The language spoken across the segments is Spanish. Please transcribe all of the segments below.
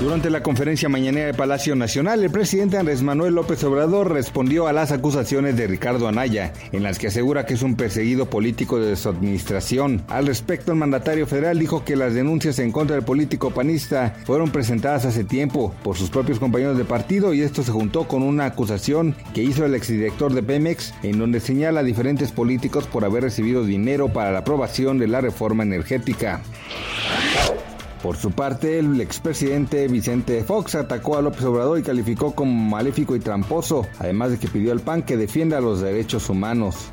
Durante la conferencia mañanera de Palacio Nacional, el presidente Andrés Manuel López Obrador respondió a las acusaciones de Ricardo Anaya, en las que asegura que es un perseguido político de su administración. Al respecto, el mandatario federal dijo que las denuncias en contra del político panista fueron presentadas hace tiempo por sus propios compañeros de partido y esto se juntó con una acusación que hizo el exdirector de Pemex, en donde señala a diferentes políticos por haber recibido dinero para la aprobación de la reforma energética. Por su parte, el expresidente Vicente Fox atacó a López Obrador y calificó como maléfico y tramposo, además de que pidió al PAN que defienda los derechos humanos.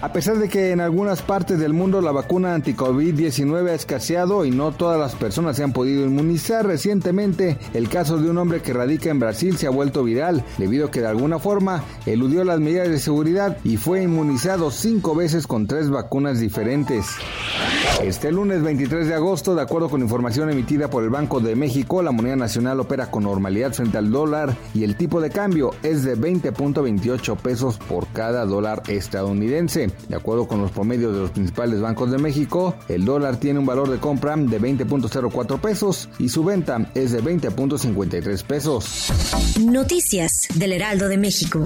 A pesar de que en algunas partes del mundo la vacuna anti-COVID-19 ha escaseado y no todas las personas se han podido inmunizar, recientemente el caso de un hombre que radica en Brasil se ha vuelto viral debido a que de alguna forma eludió las medidas de seguridad y fue inmunizado cinco veces con tres vacunas diferentes. Este lunes 23 de agosto, de acuerdo con información emitida por el Banco de México, la moneda nacional opera con normalidad frente al dólar y el tipo de cambio es de 20.28 pesos por cada dólar estadounidense. De acuerdo con los promedios de los principales bancos de México, el dólar tiene un valor de compra de 20.04 pesos y su venta es de 20.53 pesos. Noticias del Heraldo de México.